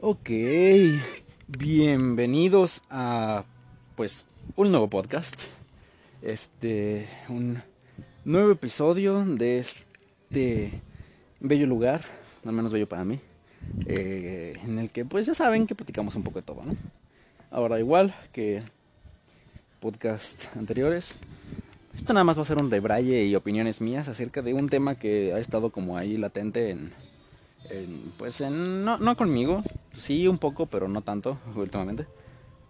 Ok, bienvenidos a pues un nuevo podcast. Este, un nuevo episodio de este bello lugar, al menos bello para mí, eh, en el que pues ya saben que platicamos un poco de todo, ¿no? Ahora igual que podcast anteriores, esto nada más va a ser un rebraille y opiniones mías acerca de un tema que ha estado como ahí latente en, pues no, no conmigo, sí un poco, pero no tanto últimamente,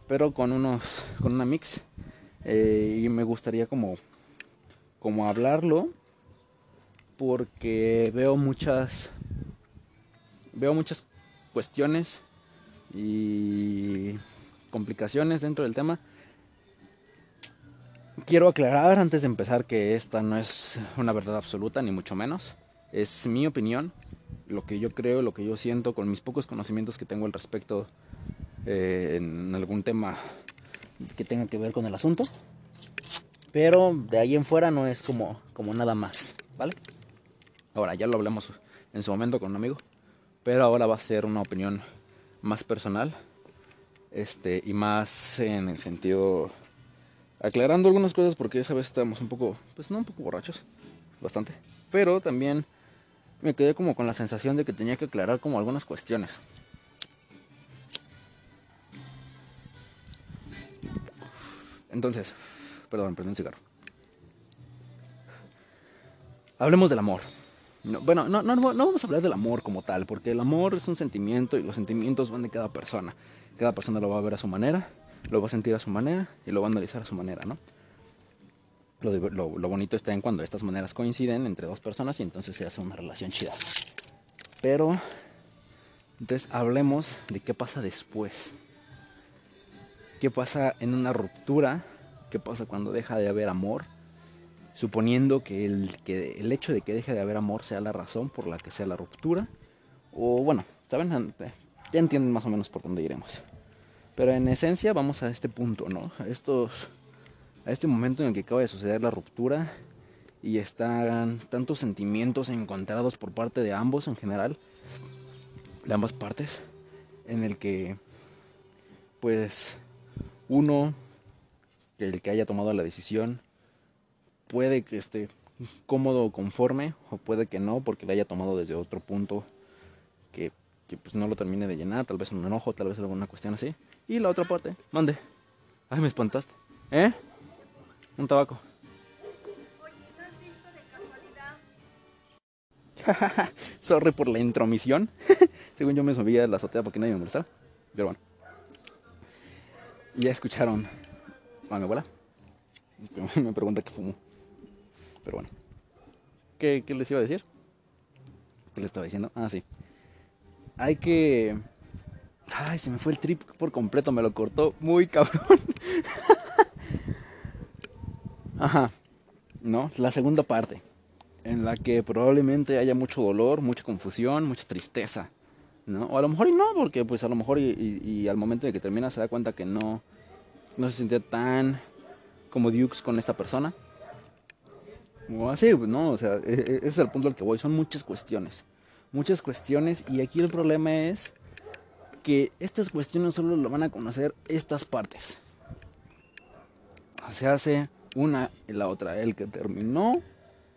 pero con unos, con una mix eh, y me gustaría como, como hablarlo porque veo muchas, veo muchas cuestiones y complicaciones dentro del tema Quiero aclarar antes de empezar que esta no es una verdad absoluta, ni mucho menos. Es mi opinión, lo que yo creo, lo que yo siento, con mis pocos conocimientos que tengo al respecto eh, en algún tema que tenga que ver con el asunto. Pero de ahí en fuera no es como, como nada más, ¿vale? Ahora, ya lo hablamos en su momento con un amigo, pero ahora va a ser una opinión más personal este, y más en el sentido aclarando algunas cosas porque esa vez estábamos un poco, pues no un poco borrachos, bastante. Pero también me quedé como con la sensación de que tenía que aclarar como algunas cuestiones. Entonces, perdón, prendí un cigarro. Hablemos del amor. bueno, no, no, no vamos a hablar del amor como tal, porque el amor es un sentimiento y los sentimientos van de cada persona. Cada persona lo va a ver a su manera lo va a sentir a su manera y lo va a analizar a su manera, ¿no? Lo, bonito está en cuando estas maneras coinciden entre dos personas y entonces se hace una relación chida. Pero, entonces hablemos de qué pasa después. ¿Qué pasa en una ruptura? ¿Qué pasa cuando deja de haber amor? Suponiendo que el, que el hecho de que deje de haber amor sea la razón por la que sea la ruptura. O bueno, ¿saben? Ya entienden más o menos por dónde iremos. Pero en esencia vamos a este punto, ¿no? A, estos, a este momento en el que acaba de suceder la ruptura y están tantos sentimientos encontrados por parte de ambos en general, de ambas partes, en el que pues uno, el que haya tomado la decisión, puede que esté cómodo o conforme, o puede que no, porque la haya tomado desde otro punto que, que pues no lo termine de llenar, tal vez un enojo, tal vez alguna cuestión así. Y la otra parte, mande. Ay, me espantaste. ¿Eh? Un tabaco. Oye, ¿no has visto de casualidad? Sorry por la intromisión. Según yo me subía a la azotea porque nadie me molestara. Pero bueno. Ya escucharon a mi abuela. Me pregunta qué fumo. Pero bueno. ¿Qué, ¿Qué les iba a decir? ¿Qué les estaba diciendo? Ah, sí. Hay que Ay, se me fue el trip por completo, me lo cortó muy cabrón. Ajá. ¿No? La segunda parte. En la que probablemente haya mucho dolor, mucha confusión, mucha tristeza. ¿No? O a lo mejor y no, porque pues a lo mejor y, al momento de que termina se da cuenta que no, no se sentía tan como Dukes con esta persona. O así, ¿no? O sea, e, e, ese es el punto al que voy. Son muchas cuestiones. Muchas cuestiones. Y aquí el problema es que estas cuestiones solo lo van a conocer estas partes. Se hace una y la otra. El que terminó,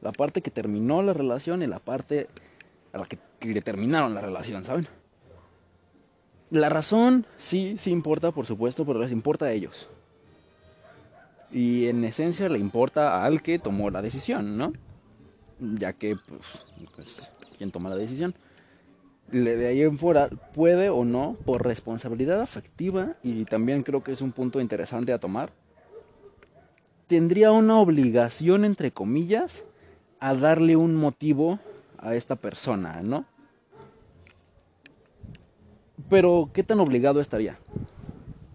la parte que terminó la relación y la parte a la que le terminaron la relación, ¿saben? La razón sí, sí importa, por supuesto, pero les importa a ellos. Y en esencia le importa al que tomó la decisión, ¿no? Ya que, pues, pues ¿quién toma la decisión? de ahí en fuera puede o no, por responsabilidad afectiva, y también creo que es un punto interesante a tomar, tendría una obligación, entre comillas, a darle un motivo a esta persona, ¿no? Pero, ¿qué tan obligado estaría?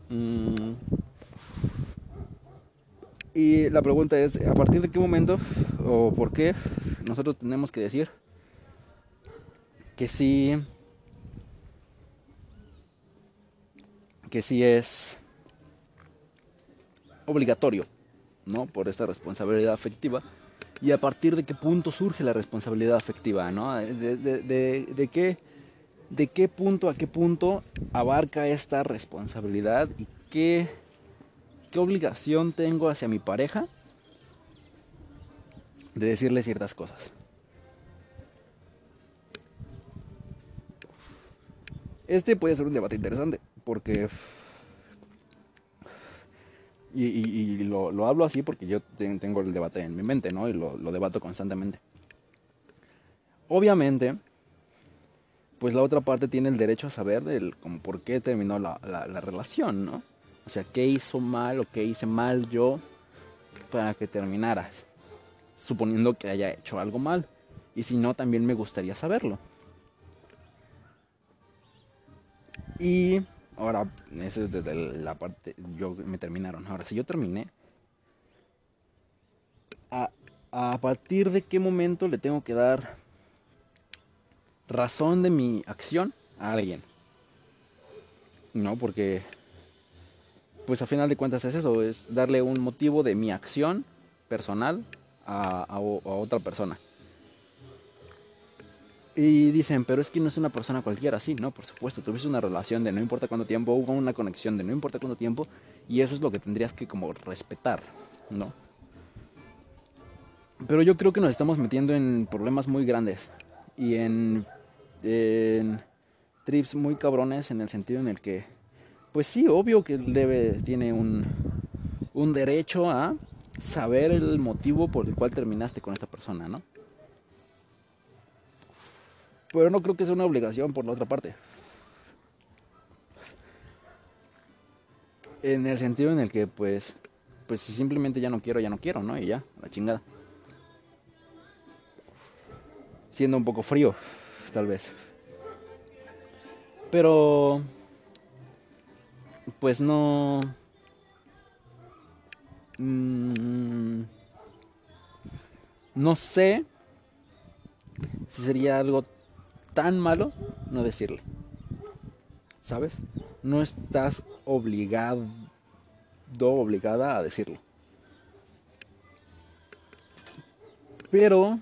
Mm. Y la pregunta es, ¿a partir de qué momento o por qué nosotros tenemos que decir que sí que sí es obligatorio, ¿no? Por esta responsabilidad afectiva. Y a partir de qué punto surge la responsabilidad afectiva, ¿no? De, de, de, qué, de qué punto a qué punto abarca esta responsabilidad y qué, qué obligación tengo hacia mi pareja de decirle ciertas cosas. Este puede ser un debate interesante, porque... Y, lo, hablo así porque yo tengo el debate en mi mente, ¿no? Y lo, debato constantemente. Obviamente, pues la otra parte tiene el derecho a saber del, como por qué terminó la, la relación, ¿no? O sea, qué hizo mal o qué hice mal yo para que terminaras. Suponiendo que haya hecho algo mal. Y si no, también me gustaría saberlo. Y ahora, eso es desde la parte, yo me terminaron. Ahora, si yo terminé, a, a partir de qué momento le tengo que dar razón de mi acción a alguien. No, porque, pues a final de cuentas es eso, es darle un motivo de mi acción personal a, a otra persona. Y dicen, pero es que no es una persona cualquiera, sí, no, por supuesto, tuviste una relación de no importa cuánto tiempo, hubo una conexión de no importa cuánto tiempo, y eso es lo que tendrías que como respetar, ¿no? Pero yo creo que nos estamos metiendo en problemas muy grandes y en, trips muy cabrones en el sentido en el que, pues sí, obvio que debe, tiene un, un derecho a saber el motivo por el cual terminaste con esta persona, ¿no? Pero no creo que sea una obligación por la otra parte. En el sentido en el que, pues, pues si simplemente ya no quiero, ya no quiero, ¿no? Y ya, la chingada. Siendo un poco frío, tal vez. Pero, pues no... Mm, no sé si sería algo tan malo no decirle. ¿Sabes? No estás obligado, obligada a decirlo. Pero,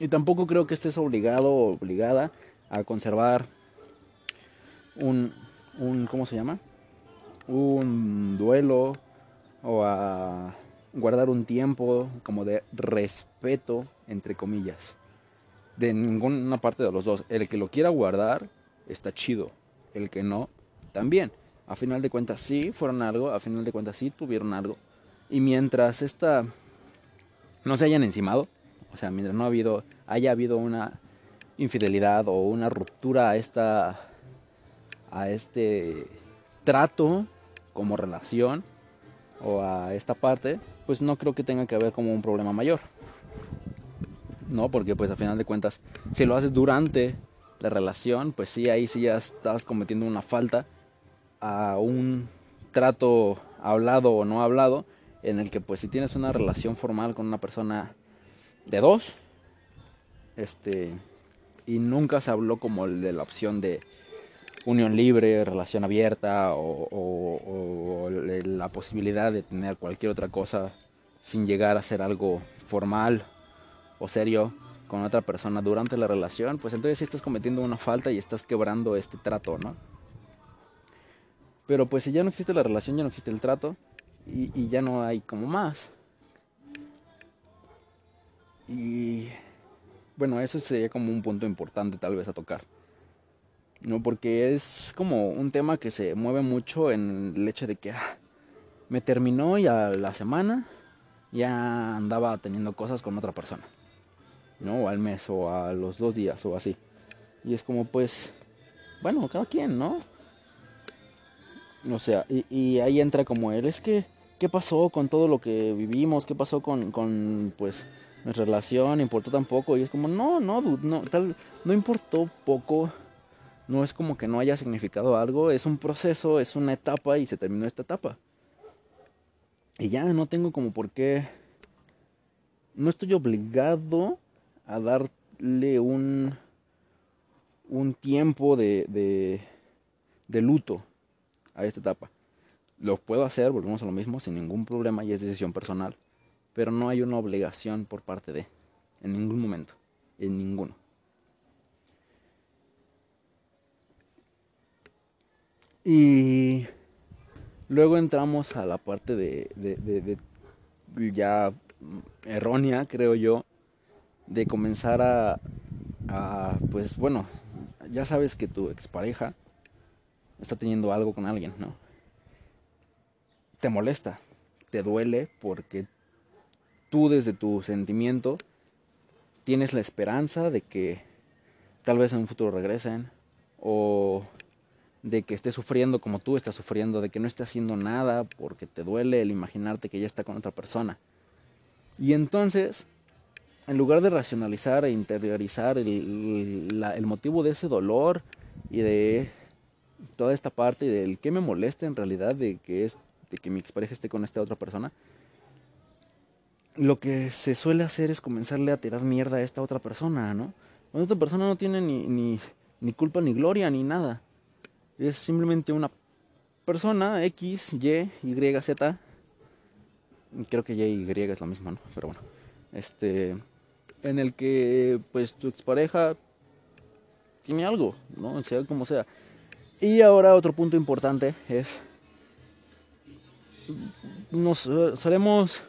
y tampoco creo que estés obligado o obligada a conservar un, un, ¿cómo se llama? Un duelo o a guardar un tiempo como de respeto, entre comillas de ninguna parte de los dos. El que lo quiera guardar está chido, el que no, también. A final de cuentas sí fueron algo, a final de cuentas sí tuvieron algo. Y mientras esta no se hayan encimado, o sea, mientras no ha habido, haya habido una infidelidad o una ruptura a esta a este trato como relación o a esta parte, pues no creo que tenga que haber como un problema mayor. ¿No? Porque pues a final de cuentas, si lo haces durante la relación, pues sí, ahí sí ya estás cometiendo una falta a un trato hablado o no hablado, en el que pues si tienes una relación formal con una persona de dos, este, y nunca se habló como de la opción de unión libre, relación abierta o, o, la posibilidad de tener cualquier otra cosa sin llegar a ser algo formal o serio con otra persona durante la relación, pues entonces sí estás cometiendo una falta y estás quebrando este trato, ¿no? Pero pues si ya no existe la relación, ya no existe el trato y, ya no hay como más. Y bueno, eso sería como un punto importante tal vez a tocar. No, porque es como un tema que se mueve mucho en el hecho de que ah, me terminó y a la semana ya andaba teniendo cosas con otra persona. ¿No? O al mes o a los dos días o así. Y es como pues, bueno, cada quien, ¿no? O sea, y, ahí entra como él, es que, ¿qué pasó con todo lo que vivimos? ¿Qué pasó con, con pues, nuestra relación? ¿Importó tan poco? Y es como, no, no, no, tal, no importó poco. No es como que no haya significado algo, es un proceso, es una etapa y se terminó esta etapa. Y ya no tengo como por qué... No estoy obligado a darle un, un tiempo de, de, luto a esta etapa. Lo puedo hacer, volvemos a lo mismo, sin ningún problema y es decisión personal. Pero no hay una obligación por parte de, en ningún momento, en ninguno. Y luego entramos a la parte de, de, de, ya errónea, creo yo, de comenzar a, pues bueno, ya sabes que tu expareja está teniendo algo con alguien, ¿no? Te molesta, te duele porque tú desde tu sentimiento tienes la esperanza de que tal vez en un futuro regresen o de que esté sufriendo como tú estás sufriendo, de que no esté haciendo nada porque te duele el imaginarte que ya está con otra persona. Y entonces, en lugar de racionalizar e interiorizar el, motivo de ese dolor y de toda esta parte y del que me molesta en realidad de que es de que mi expareja esté con esta otra persona, lo que se suele hacer es comenzarle a tirar mierda a esta otra persona, ¿no? Cuando esta persona no tiene ni, ni, ni culpa ni gloria ni nada. Es simplemente una persona X, Y, Y, Z. Creo que y Y es lo mismo, ¿no? Pero bueno. Este. En el que, pues, tu expareja tiene algo, ¿no? Sea como sea. Y ahora otro punto importante es. Nos solemos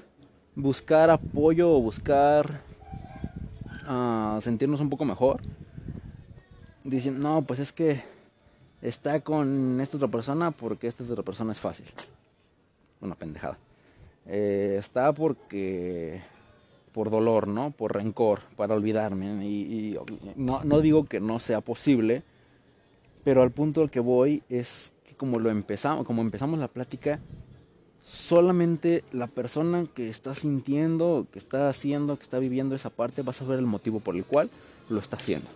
buscar apoyo o buscar uh, sentirnos un poco mejor. Diciendo, no, pues es que está con esta otra persona porque esta otra persona es fácil. Una pendejada. Eh, está porque por dolor, ¿no? Por rencor, para olvidarme. Y, no, no, digo que no sea posible, pero al punto al que voy es que como lo empezamos, como empezamos la plática, solamente la persona que está sintiendo, que está haciendo, que está viviendo esa parte, va a saber el motivo por el cual lo está haciendo.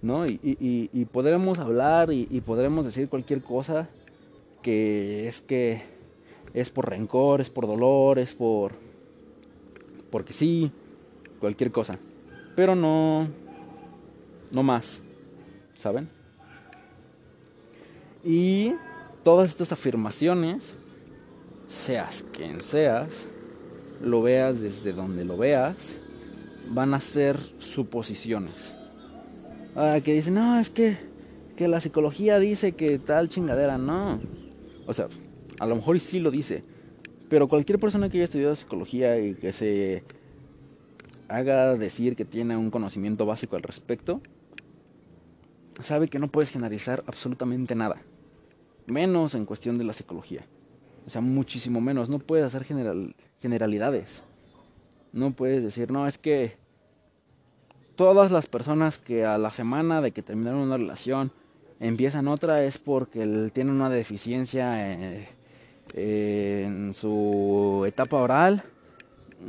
¿no? Y, y, podremos hablar y, podremos decir cualquier cosa que es que es por rencor, es por dolor, es por... porque sí, cualquier cosa. Pero no... no más, ¿saben? Y todas estas afirmaciones, seas quien seas, lo veas desde donde lo veas, van a ser suposiciones Ah, que dicen, no, es que, que la psicología dice que tal chingadera, no. O sea, a lo mejor sí lo dice, pero cualquier persona que haya estudiado psicología y que se haga decir que tiene un conocimiento básico al respecto, sabe que no puedes generalizar absolutamente nada. Menos en cuestión de la psicología. O sea, muchísimo menos. No puedes hacer general, generalidades. No puedes decir, no, es que todas las personas que a la semana de que terminaron una relación empiezan otra es porque tienen una deficiencia eh, en su etapa oral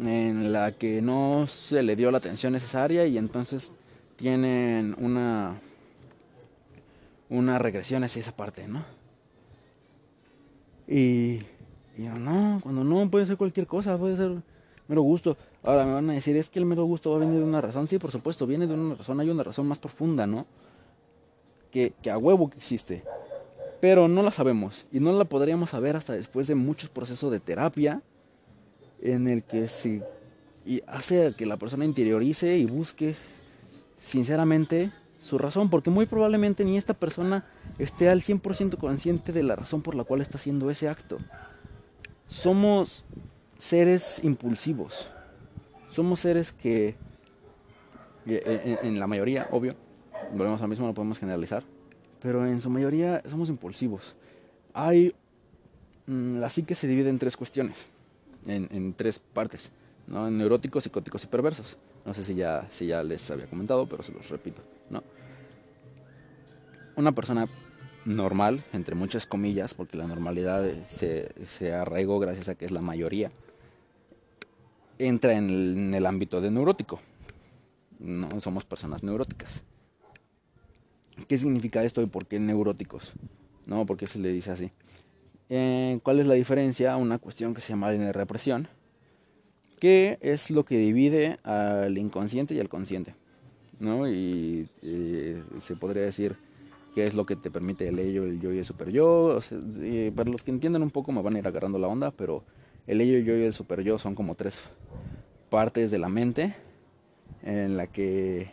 en la que no se le dio la atención necesaria y entonces tienen una una regresión hacia esa parte, ¿no? Y, y no, cuando no puede ser cualquier cosa, puede ser mero gusto. Ahora me van a decir, es que el mero gusto va a venir de una razón. Sí, por supuesto, viene de una razón. Hay una razón más profunda, ¿no? Que, que a huevo que existe. Pero no la sabemos. Y no la podríamos saber hasta después de muchos procesos de terapia. En el que se y hace que la persona interiorice y busque sinceramente su razón. Porque muy probablemente ni esta persona esté al 100% consciente de la razón por la cual está haciendo ese acto. Somos seres impulsivos. Somos seres que, en, la mayoría, obvio, volvemos al mismo, no podemos generalizar, pero en su mayoría somos impulsivos. Hay, mm, la psique se divide en tres cuestiones, en, tres partes, ¿no? neuróticos, psicóticos y perversos. No sé si ya, si ya les había comentado, pero se los repito, ¿no? Una persona normal, entre muchas comillas, porque la normalidad se, se arraigó gracias a que es la mayoría, entra en el, ámbito de neurótico. No somos personas neuróticas. ¿Qué significa esto y por qué neuróticos? ¿No? ¿Por qué se le dice así? Eh, ¿Cuál es la diferencia? Una cuestión que se llama la represión, que es lo que divide al inconsciente y al consciente. ¿no? Y eh, se podría decir qué es lo que te permite el ello, el yo y el super yo. Eh, para los que entiendan un poco me van a ir agarrando la onda, pero el ello, yo y el super yo son como tres partes de la mente en la que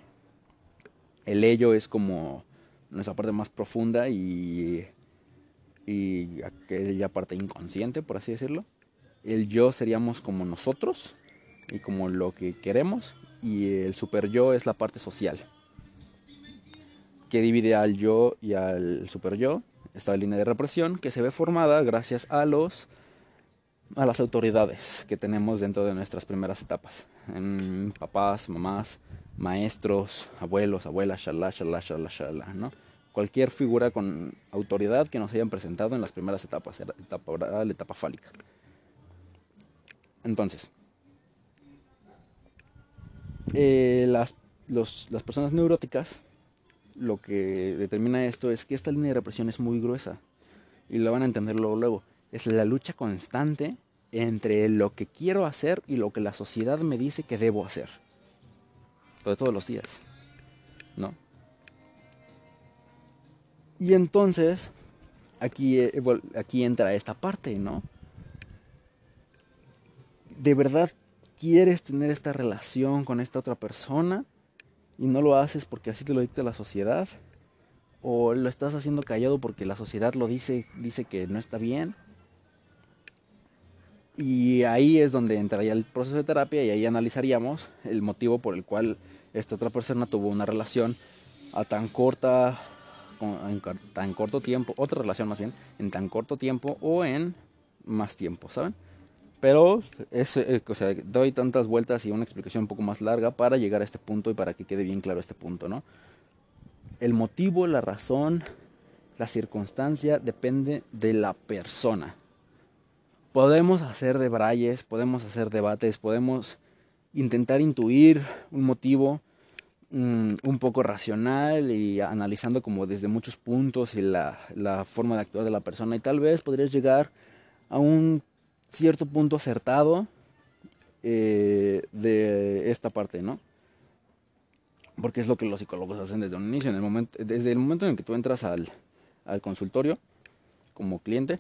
el ello es como nuestra parte más profunda y y aquella parte inconsciente, por así decirlo. El yo seríamos como nosotros y como lo que queremos y el super yo es la parte social que divide al yo y al super yo. Esta línea de represión que se ve formada gracias a los a las autoridades que tenemos dentro de nuestras primeras etapas. Papás, mamás, maestros, abuelos, abuelas, shalá, shalá, shalá, shalá, ¿no? Cualquier figura con autoridad que nos hayan presentado en las primeras etapas, etapa oral, etapa fálica. Entonces, eh, las, las personas neuróticas, lo que determina esto es que esta línea de represión es muy gruesa. Y lo van a entender luego, luego. Es la lucha constante entre lo que quiero hacer y lo que la sociedad me dice que debo hacer. De todos los días. ¿No? Y entonces, aquí, eh, aquí entra esta parte, ¿no? ¿De verdad quieres tener esta relación con esta otra persona y no lo haces porque así te lo dicta la sociedad? ¿O lo estás haciendo callado porque la sociedad lo dice, dice que no está bien? Y ahí es donde entraría el proceso de terapia y ahí analizaríamos el motivo por el cual esta otra persona tuvo una relación a tan corta, en tan corto tiempo, otra relación más bien, en tan corto tiempo o en más tiempo, ¿saben? Pero es, eh, o sea, doy tantas vueltas y una explicación un poco más larga para llegar a este punto y para que quede bien claro este punto, ¿no? El motivo, la razón, la circunstancia depende de la persona podemos hacer de brayes, podemos hacer debates, podemos intentar intuir un motivo mm, un poco racional y analizando como desde muchos puntos y la, forma de actuar de la persona y tal vez podrías llegar a un cierto punto acertado eh, de esta parte, ¿no? Porque es lo que los psicólogos hacen desde un inicio, en el momento, desde el momento en que tú entras al, al consultorio como cliente,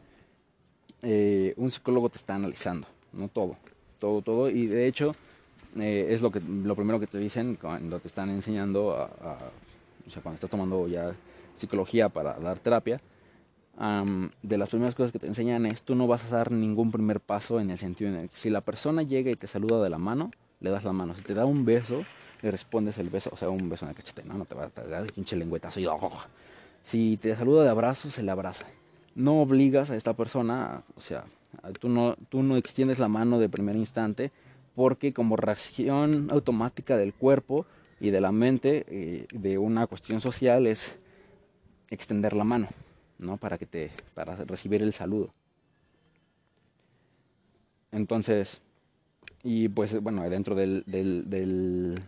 eh, un psicólogo te está analizando, no todo, todo, todo. Y de hecho, eh, es lo, que, lo primero que te dicen cuando te están enseñando, a, o sea, cuando estás tomando ya psicología para dar terapia. de las primeras cosas que te enseñan es tú no vas a dar ningún primer paso en el sentido en el que si la persona llega y te saluda de la mano, le das la mano. Si te da un beso, le respondes el beso, o sea, un beso en el cachete, no, no te va a dar pinche lengüetazo y Si te saluda de abrazo, se le abraza no obligas a esta persona, o sea, tú no, tú no extiendes la mano de primer instante porque como reacción automática del cuerpo y de la mente eh, de una cuestión social es extender la mano, ¿no? Para que te, para recibir el saludo. Entonces, y pues bueno, dentro del, del del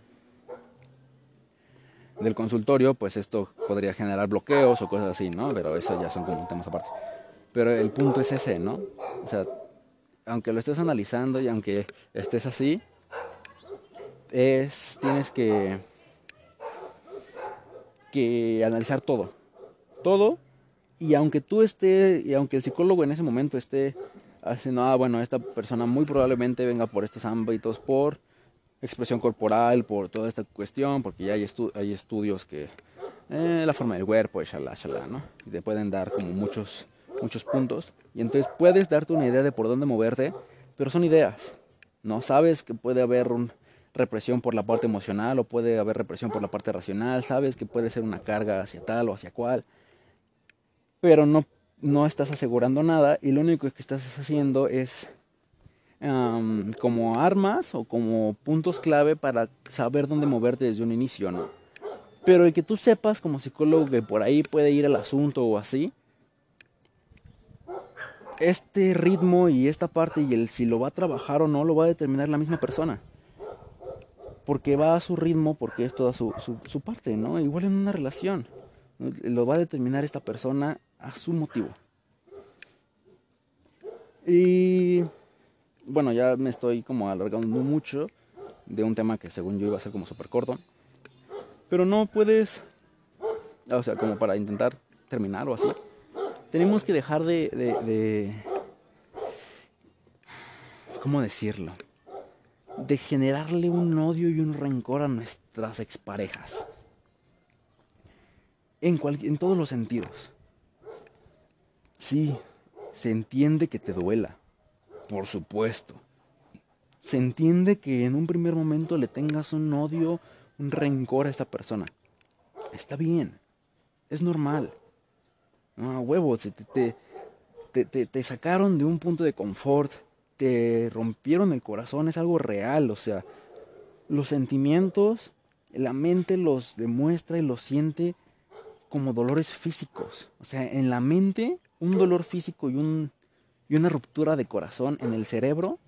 consultorio, pues esto podría generar bloqueos o cosas así, ¿no? Pero eso ya son como temas aparte. Pero el punto es ese, ¿no? O sea, aunque lo estés analizando y aunque estés así, es tienes que que analizar todo. Todo y aunque tú estés y aunque el psicólogo en ese momento esté haciendo, ah, bueno, esta persona muy probablemente venga por estos ámbitos por expresión corporal, por toda esta cuestión, porque ya hay, estudios que eh, la forma del cuerpo, shalá, shalá, ¿no? Te pueden dar como muchos, muchos puntos. Y entonces puedes darte una idea de por dónde moverte, pero son ideas, ¿no? Sabes que puede haber represión por la parte emocional o puede haber represión por la parte racional, sabes que puede ser una carga hacia tal o hacia cual, pero no, no estás asegurando nada y lo único que estás haciendo es como armas o como puntos clave para saber dónde moverte desde un inicio, ¿no? Pero el que tú sepas como psicólogo que por ahí puede ir el asunto o así, este ritmo y esta parte y el si lo va a trabajar o no lo va a determinar la misma persona. Porque va a su ritmo, porque es toda su, su, su parte, ¿no? Igual en una relación. Lo va a determinar esta persona a su motivo. Y bueno, ya me estoy como alargando mucho de un tema que según yo iba a ser como súper corto. Pero no puedes, o sea, como para intentar terminar o así. Tenemos que dejar de, de, de ¿cómo decirlo? De generarle un odio y un rencor a nuestras exparejas. En, en todos los sentidos Sí, se entiende que te duela, por supuesto. Se entiende que en un primer momento le tengas un odio, un rencor a esta persona. Está bien, es normal. No, huevos, te, te, te, te sacaron de un punto de confort, te rompieron el corazón, es algo real, o sea, los sentimientos, la mente los demuestra y los siente como dolores físicos. O sea, en la mente, un dolor físico y, un, y una ruptura de corazón en el cerebro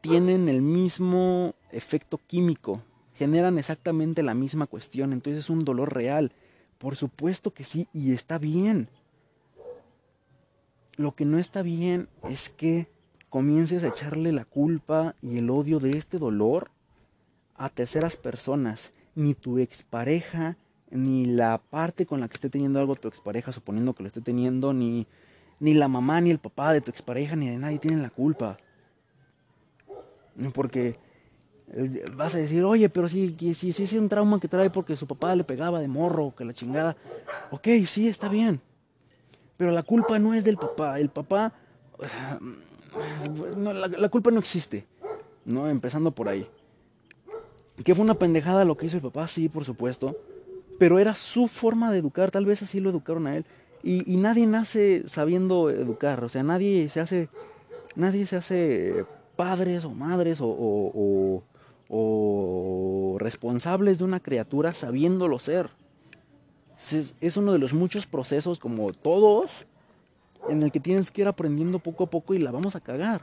tienen el mismo efecto químico, generan exactamente la misma cuestión, entonces es un dolor real. Por supuesto que sí, y está bien. Lo que no está bien es que comiences a echarle la culpa y el odio de este dolor a terceras personas, ni tu expareja, ni la parte con la que esté teniendo algo tu expareja, suponiendo que lo esté teniendo, ni, ni la mamá, ni el papá de tu expareja, ni de nadie tienen la culpa. Porque eh, vas a decir, oye, pero si, si, si es un trauma que trae porque su papá le pegaba de morro, que la chingada. Ok, sí, está bien. Pero la culpa no es del papá. El papá... No, la, la culpa no existe. ¿No? Empezando por ahí. ¿Que fue una pendejada lo que hizo el papá? Sí, por supuesto. Pero era su forma de educar, tal vez así lo educaron a él. Y, nadie nace sabiendo educar, o sea, nadie se hace, nadie se hace padres o madres o, o, responsables de una criatura sabiéndolo ser. Es, es uno de los muchos procesos, como todos, en el que tienes que ir aprendiendo poco a poco y la vamos a cagar.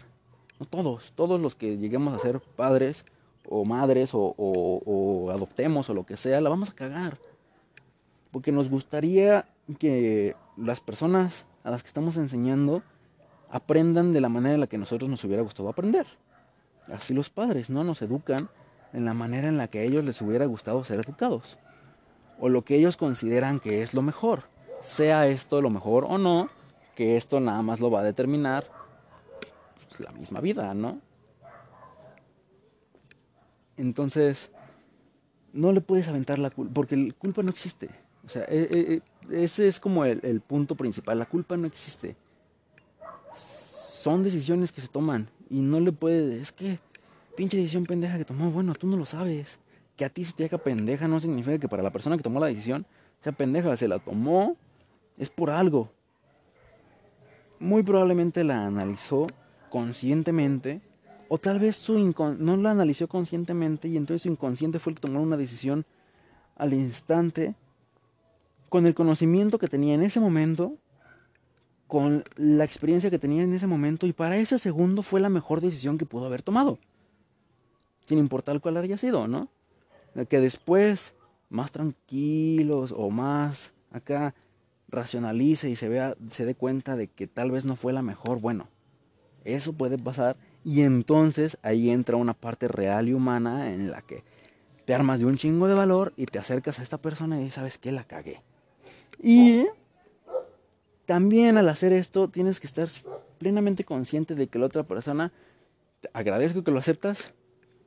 No todos, todos los que lleguemos a ser padres o madres o, adoptemos o lo que sea, la vamos a cagar. Porque nos gustaría que las personas a las que estamos enseñando aprendan de la manera en la que nosotros nos hubiera gustado aprender. Así los padres, ¿no? Nos educan en la manera en la que a ellos les hubiera gustado ser educados. O lo que ellos consideran que es lo mejor. Sea esto lo mejor o no, que esto nada más lo va a determinar pues, la misma vida, ¿no? Entonces, no le puedes aventar la culpa, porque la culpa no existe. O sea, e, e, e, ese es como el, punto principal. La culpa no existe. Son decisiones que se toman y no le puedes... Es que, pinche decisión pendeja que tomó, bueno, tú no lo sabes. Que a ti se te haga pendeja no significa que para la persona que tomó la decisión sea pendeja. Se la tomó, es por algo. Muy probablemente la analizó conscientemente o tal vez su no lo analizó conscientemente y entonces su inconsciente fue el que tomó una decisión al instante, con el conocimiento que tenía en ese momento, con la experiencia que tenía en ese momento, y para ese segundo fue la mejor decisión que pudo haber tomado. Sin importar cuál haya sido, ¿no? Que después, más tranquilos o más acá, racionalice y se vea, se dé cuenta de que tal vez no fue la mejor. Bueno, eso puede pasar y entonces ahí entra una parte real y humana en la que te armas de un chingo de valor y te acercas a esta persona y sabes que la cagué. Y también al hacer esto tienes que estar plenamente consciente de que la otra persona, te agradezco que lo aceptas,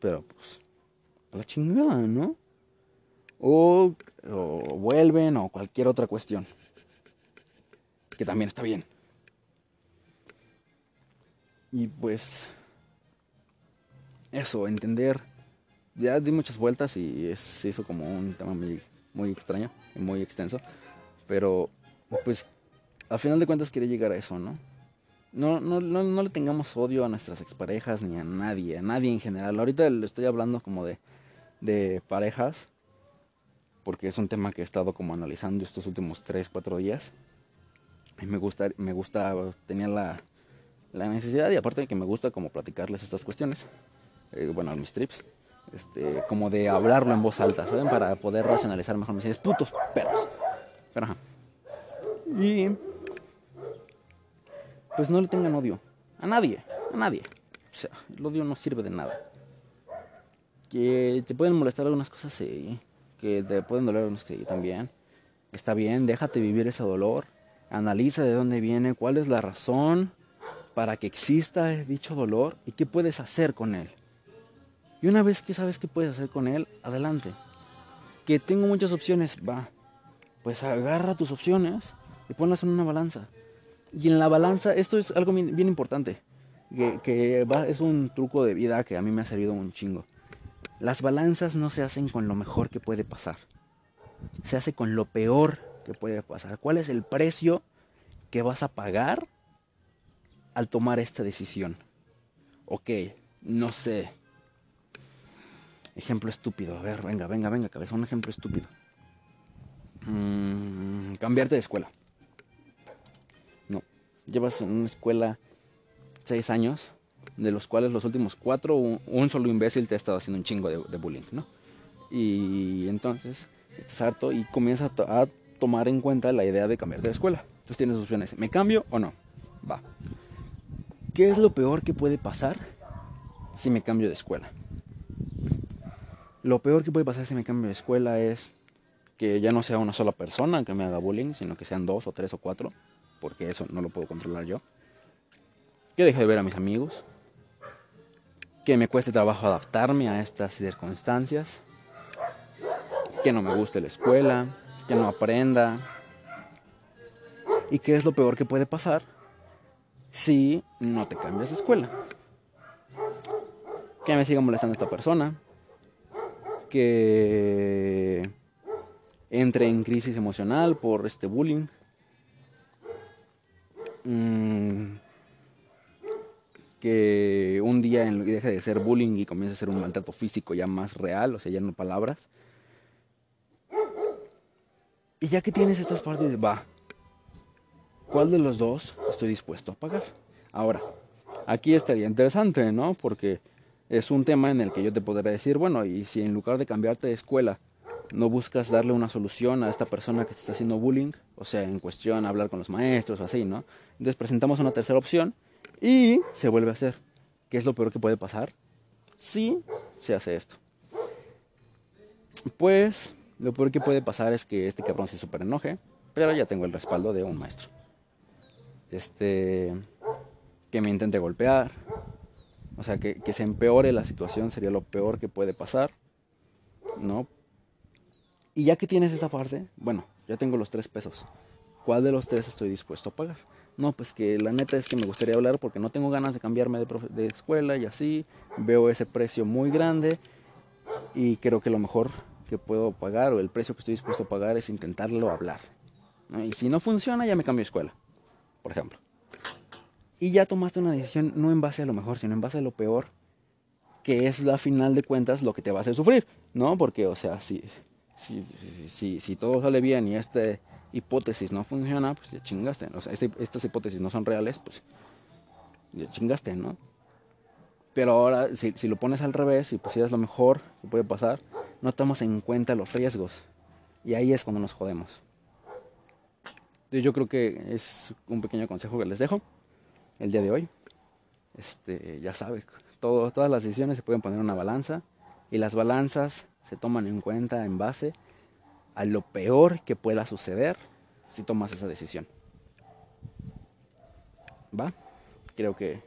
pero pues a la chingada, ¿no? O, o vuelven o cualquier otra cuestión. Que también está bien. Y pues eso, entender. Ya di muchas vueltas y se hizo como un tema muy, muy extraño y muy extenso. Pero, pues, al final de cuentas quiere llegar a eso, ¿no? No, no, no, no le tengamos odio a nuestras exparejas ni a nadie, a nadie en general. Ahorita le estoy hablando como de, de parejas, porque es un tema que he estado como analizando estos últimos 3, 4 días. Y me gusta, me gusta, tenía la, la necesidad y aparte de que me gusta como platicarles estas cuestiones. Eh, bueno, mis trips, este, como de hablarlo en voz alta, ¿saben? Para poder racionalizar mejor mis ideas. Putos perros. Pero. Y. Pues no le tengan odio. A nadie. A nadie. O sea, el odio no sirve de nada. Que te pueden molestar algunas cosas, sí. Que te pueden doler algunas cosas, sí, también. Está bien, déjate vivir ese dolor. Analiza de dónde viene, cuál es la razón para que exista dicho dolor y qué puedes hacer con él. Y una vez que sabes qué puedes hacer con él, adelante. Que tengo muchas opciones, va. Pues agarra tus opciones y ponlas en una balanza. Y en la balanza, esto es algo bien, importante, que, va, es un truco de vida que a mí me ha servido un chingo. Las balanzas no se hacen con lo mejor que puede pasar, se hace con lo peor que puede pasar. ¿Cuál es el precio que vas a pagar al tomar esta decisión? Ok, no sé. Ejemplo estúpido. A ver, venga, venga, venga, cabeza. Un ejemplo estúpido. Mm, cambiarte de escuela. No. Llevas en una escuela seis años, de los cuales los últimos cuatro, un, solo imbécil te ha estado haciendo un chingo de, bullying, ¿no? Y entonces estás harto y comienzas a, tomar en cuenta la idea de cambiarte de escuela. Entonces tienes opciones. ¿Me cambio o no? Va. ¿Qué es lo peor que puede pasar si me cambio de escuela? Lo peor que puede pasar si me cambio de escuela es que ya no sea una sola persona que me haga bullying, sino que sean dos o tres o cuatro, porque eso no lo puedo controlar yo. Que deje de ver a mis amigos. Que me cueste trabajo adaptarme a estas circunstancias. Que no me guste la escuela. Que no aprenda. ¿Y qué es lo peor que puede pasar si no te cambias de escuela? Que me siga molestando esta persona. Que entre en crisis emocional por este bullying. Mm, que un día deje de ser bullying y comience a ser un maltrato físico ya más real, o sea, ya no palabras. Y ya que tienes estas partes, va, ¿cuál de los dos estoy dispuesto a pagar? Ahora, aquí estaría interesante, ¿no? Porque es un tema en el que yo te podría decir, bueno, y si en lugar de cambiarte de escuela, no buscas darle una solución a esta persona que te está haciendo bullying, o sea, en cuestión hablar con los maestros o así, ¿no? Entonces presentamos una tercera opción y se vuelve a hacer. ¿Qué es lo peor que puede pasar? Si se hace esto. Pues lo peor que puede pasar es que este cabrón se super enoje, pero ya tengo el respaldo de un maestro. Este, que me intente golpear, o sea, que, que se empeore la situación sería lo peor que puede pasar, ¿no? Y ya que tienes esa parte, bueno, ya tengo los tres pesos. ¿Cuál de los tres estoy dispuesto a pagar? No, pues que la neta es que me gustaría hablar porque no tengo ganas de cambiarme de, escuela y así. Veo ese precio muy grande y creo que lo mejor que puedo pagar o el precio que estoy dispuesto a pagar es intentarlo hablar. Y si no funciona, ya me cambio de escuela, por ejemplo. Y ya tomaste una decisión no en base a lo mejor, sino en base a lo peor, que es la final de cuentas lo que te va a hacer sufrir, ¿no? Porque, o sea, si, si, si, si todo sale bien y esta hipótesis no funciona, pues ya chingaste. O sea, este, estas hipótesis no son reales, pues ya chingaste, ¿no? Pero ahora, si, si lo pones al revés y pusieras lo mejor que puede pasar, no tomas en cuenta los riesgos. Y ahí es cuando nos jodemos. Yo creo que es un pequeño consejo que les dejo el día de hoy. Este, ya sabes, todas las decisiones se pueden poner en una balanza y las balanzas se toman en cuenta en base a lo peor que pueda suceder si tomas esa decisión. ¿Va? Creo que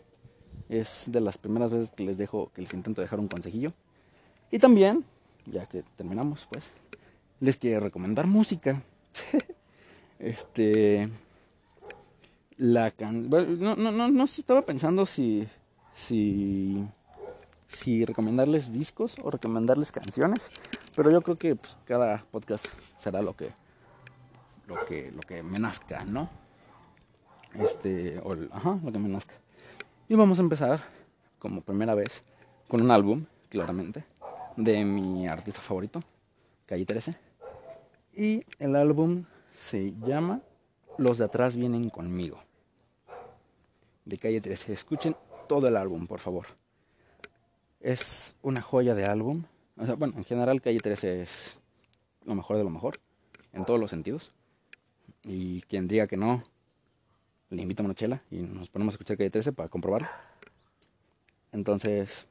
es de las primeras veces que les dejo, que les intento dejar un consejillo. Y también, ya que terminamos, pues, les quiero recomendar música. este. La can. no, no, no, no estaba pensando si. Si si recomendarles discos o recomendarles canciones, pero yo creo que pues, cada podcast será lo que lo que lo que me nazca, ¿no? Este, o, ajá, lo que me nazca. Y vamos a empezar como primera vez con un álbum, claramente, de mi artista favorito, Calle 13. Y el álbum se llama Los de atrás vienen conmigo. De Calle 13. Escuchen todo el álbum, por favor. Es una joya de álbum. O sea, bueno, en general Calle 13 es lo mejor de lo mejor, en todos los sentidos. Y quien diga que no, le invito a una y nos ponemos a escuchar Calle 13 para comprobar. Entonces,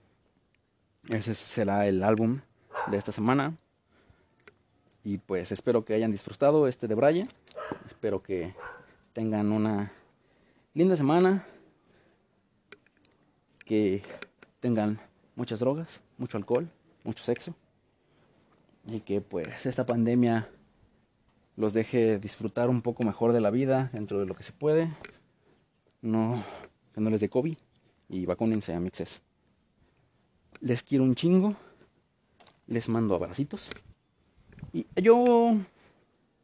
ese será el álbum de esta semana. Y pues espero que hayan disfrutado este de Braille. Espero que tengan una linda semana. Que tengan muchas drogas, mucho alcohol, mucho sexo. Y que pues esta pandemia los deje disfrutar un poco mejor de la vida dentro de lo que se puede. no, que no les dé COVID y vacúnense a mixes. Les quiero un chingo. Les mando abracitos. Y yo